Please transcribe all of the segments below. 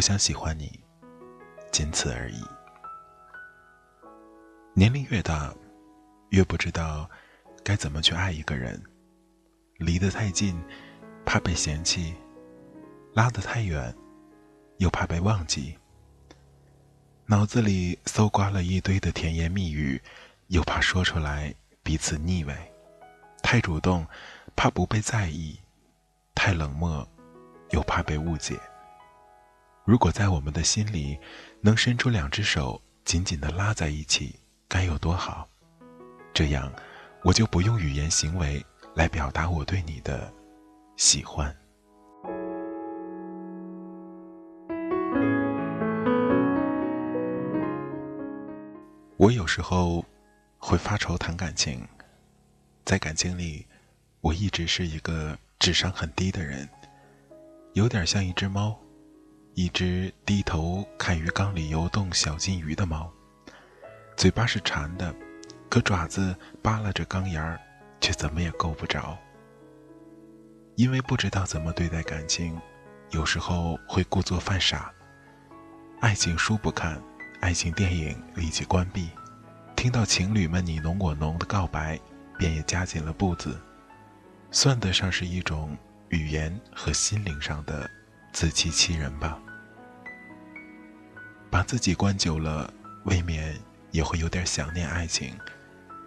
我想喜欢你，仅此而已。年龄越大，越不知道该怎么去爱一个人。离得太近，怕被嫌弃；拉得太远，又怕被忘记。脑子里搜刮了一堆的甜言蜜语，又怕说出来彼此腻味。太主动，怕不被在意；太冷漠，又怕被误解。如果在我们的心里，能伸出两只手，紧紧的拉在一起，该有多好！这样，我就不用语言行为来表达我对你的喜欢。我有时候会发愁谈感情，在感情里，我一直是一个智商很低的人，有点像一只猫。一只低头看鱼缸里游动小金鱼的猫，嘴巴是馋的，可爪子扒拉着缸沿儿，却怎么也够不着。因为不知道怎么对待感情，有时候会故作犯傻。爱情书不看，爱情电影立即关闭。听到情侣们你侬我侬的告白，便也加紧了步子，算得上是一种语言和心灵上的。自欺欺人吧，把自己关久了，未免也会有点想念爱情，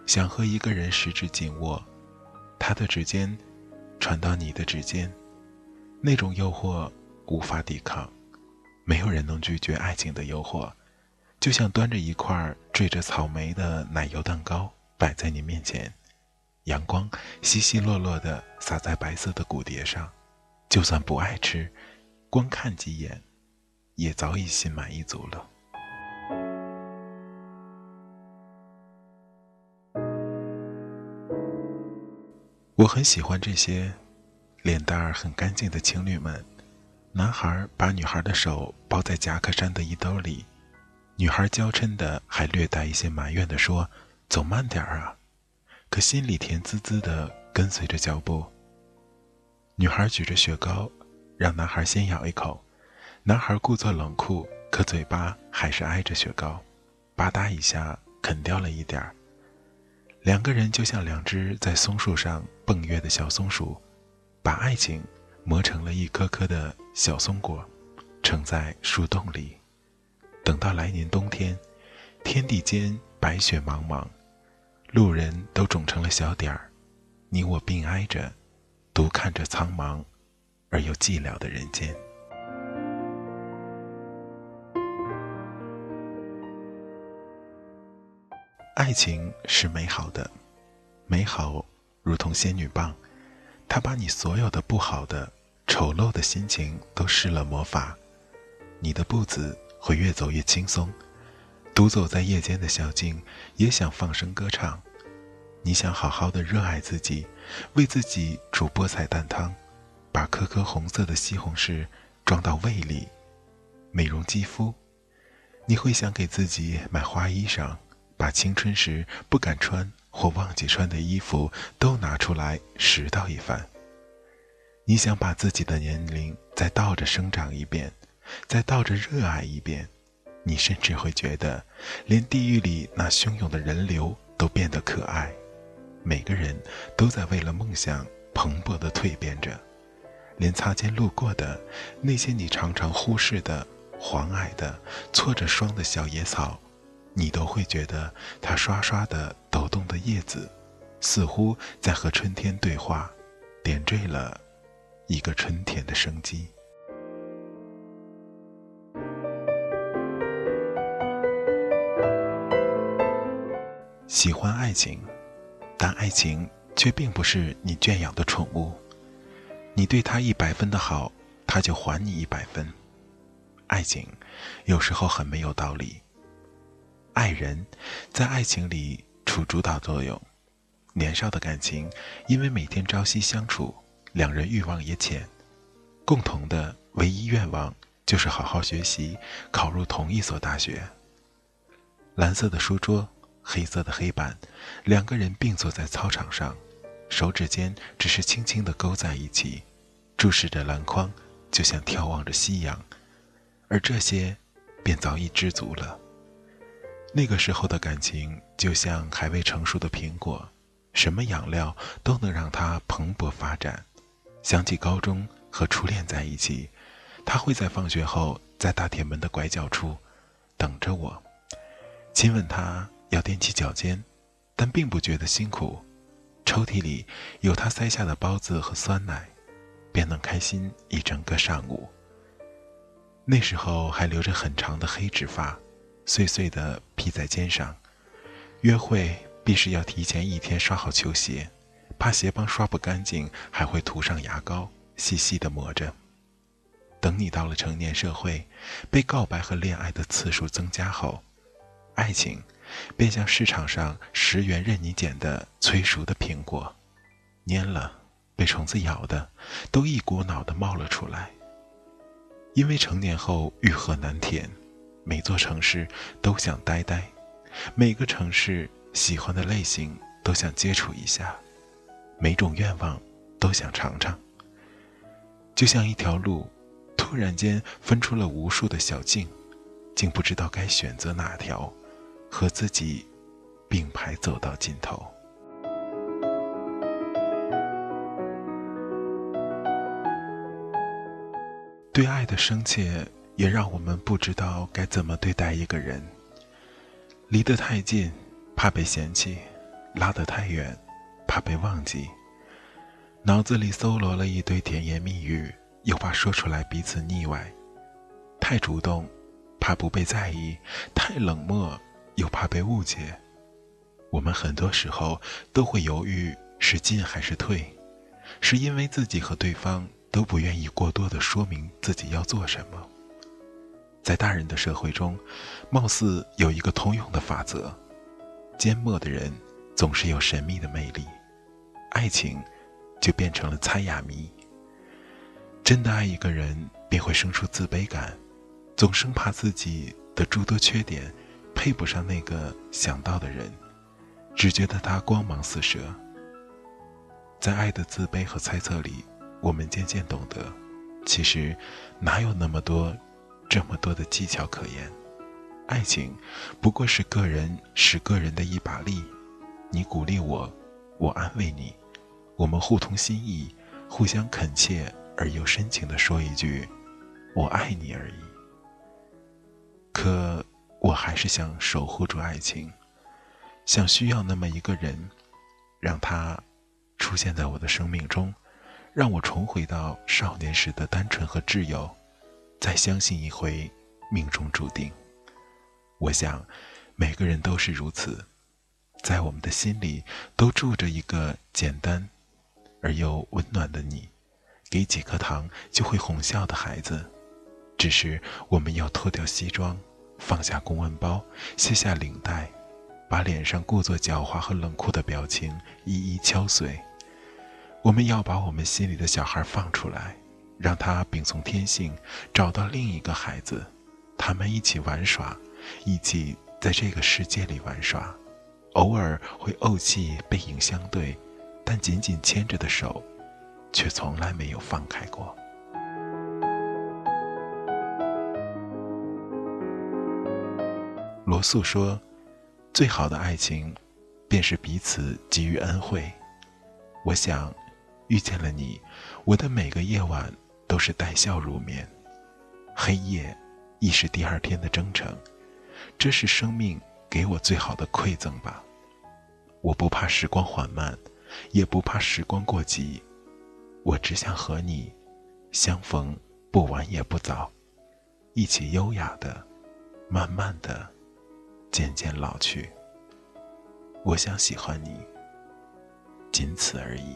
想和一个人十指紧握，他的指尖传到你的指尖，那种诱惑无法抵抗，没有人能拒绝爱情的诱惑，就像端着一块缀着草莓的奶油蛋糕摆在你面前，阳光稀稀落落的洒在白色的骨碟上，就算不爱吃。光看几眼，也早已心满意足了。我很喜欢这些脸蛋儿很干净的情侣们。男孩把女孩的手包在夹克衫的衣兜里，女孩娇嗔的还略带一些埋怨的说：“走慢点儿啊！”可心里甜滋滋的跟随着脚步。女孩举着雪糕。让男孩先咬一口，男孩故作冷酷，可嘴巴还是挨着雪糕，吧嗒一下啃掉了一点儿。两个人就像两只在松树上蹦跃的小松鼠，把爱情磨成了一颗颗的小松果，盛在树洞里。等到来年冬天，天地间白雪茫茫，路人都肿成了小点儿，你我并挨着，独看着苍茫。而又寂寥的人间，爱情是美好的，美好如同仙女棒，它把你所有的不好的、丑陋的心情都施了魔法，你的步子会越走越轻松。独走在夜间的小径，也想放声歌唱。你想好好的热爱自己，为自己煮菠菜蛋汤。把颗颗红色的西红柿装到胃里，美容肌肤。你会想给自己买花衣裳，把青春时不敢穿或忘记穿的衣服都拿出来拾到一番。你想把自己的年龄再倒着生长一遍，再倒着热爱一遍，你甚至会觉得，连地狱里那汹涌的人流都变得可爱。每个人都在为了梦想蓬勃地蜕变着，连擦肩路过的那些你常常忽视的黄矮的、挫着霜的小野草，你都会觉得它刷刷的抖动的叶子，似乎在和春天对话，点缀了一个春天的生机。喜欢爱情，但爱情却并不是你圈养的宠物。你对他一百分的好，他就还你一百分。爱情有时候很没有道理。爱人，在爱情里处主导作用。年少的感情，因为每天朝夕相处，两人欲望也浅，共同的唯一愿望就是好好学习，考入同一所大学。蓝色的书桌。黑色的黑板，两个人并坐在操场上，手指间只是轻轻地勾在一起，注视着篮筐，就像眺望着夕阳，而这些，便早已知足了。那个时候的感情，就像还未成熟的苹果，什么养料都能让它蓬勃发展。想起高中和初恋在一起，他会在放学后在大铁门的拐角处，等着我，亲吻他。要踮起脚尖，但并不觉得辛苦。抽屉里有他塞下的包子和酸奶，便能开心一整个上午。那时候还留着很长的黑直发，碎碎的披在肩上。约会必是要提前一天刷好球鞋，怕鞋帮刷不干净，还会涂上牙膏，细细的磨着。等你到了成年社会，被告白和恋爱的次数增加后，爱情。便像市场上十元任你捡的催熟的苹果，蔫了，被虫子咬的，都一股脑的冒了出来。因为成年后欲壑难填，每座城市都想待待，每个城市喜欢的类型都想接触一下，每种愿望都想尝尝。就像一条路，突然间分出了无数的小径，竟不知道该选择哪条。和自己并排走到尽头。对爱的深切，也让我们不知道该怎么对待一个人。离得太近，怕被嫌弃；拉得太远，怕被忘记。脑子里搜罗了一堆甜言蜜语，又怕说出来彼此腻歪。太主动，怕不被在意；太冷漠。又怕被误解，我们很多时候都会犹豫是进还是退，是因为自己和对方都不愿意过多的说明自己要做什么。在大人的社会中，貌似有一个通用的法则：缄默的人总是有神秘的魅力，爱情就变成了猜哑谜。真的爱一个人，便会生出自卑感，总生怕自己的诸多缺点。配不上那个想到的人，只觉得他光芒四射。在爱的自卑和猜测里，我们渐渐懂得，其实哪有那么多、这么多的技巧可言？爱情不过是个人使个人的一把力，你鼓励我，我安慰你，我们互通心意，互相恳切而又深情地说一句“我爱你”而已。可。我还是想守护住爱情，想需要那么一个人，让他出现在我的生命中，让我重回到少年时的单纯和挚友，再相信一回命中注定。我想，每个人都是如此，在我们的心里都住着一个简单而又温暖的你，给几颗糖就会哄笑的孩子，只是我们要脱掉西装。放下公文包，卸下领带，把脸上故作狡猾和冷酷的表情一一敲碎。我们要把我们心里的小孩放出来，让他秉从天性，找到另一个孩子，他们一起玩耍，一起在这个世界里玩耍。偶尔会怄气，背影相对，但紧紧牵着的手，却从来没有放开过。罗素说：“最好的爱情，便是彼此给予恩惠。”我想，遇见了你，我的每个夜晚都是带笑入眠，黑夜亦是第二天的征程。这是生命给我最好的馈赠吧。我不怕时光缓慢，也不怕时光过急，我只想和你相逢，不晚也不早，一起优雅的、慢慢的、渐渐老去。我想喜欢你，仅此而已。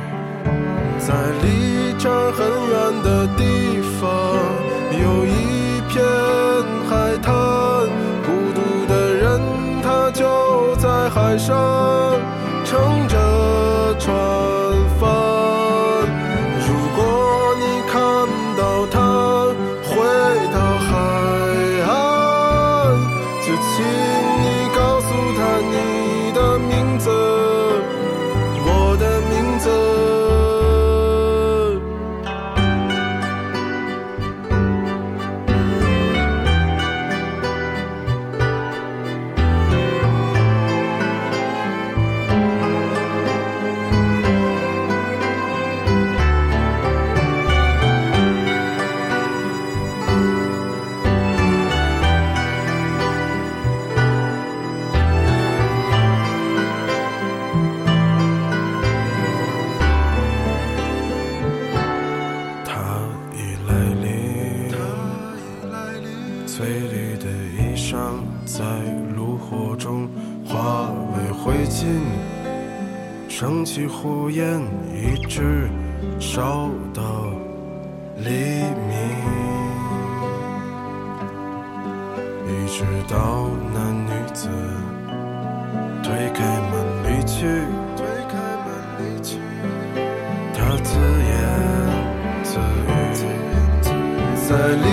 在离这儿很远的地方升起火焰，一直烧到黎明，一直到那女子推开门离去。推开门离去，她自言自语，在离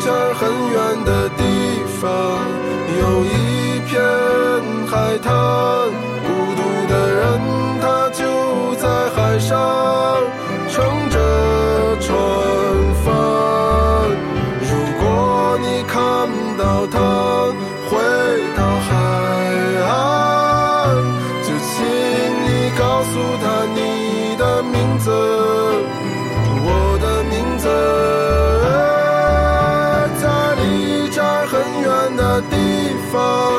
这儿很远的地方，在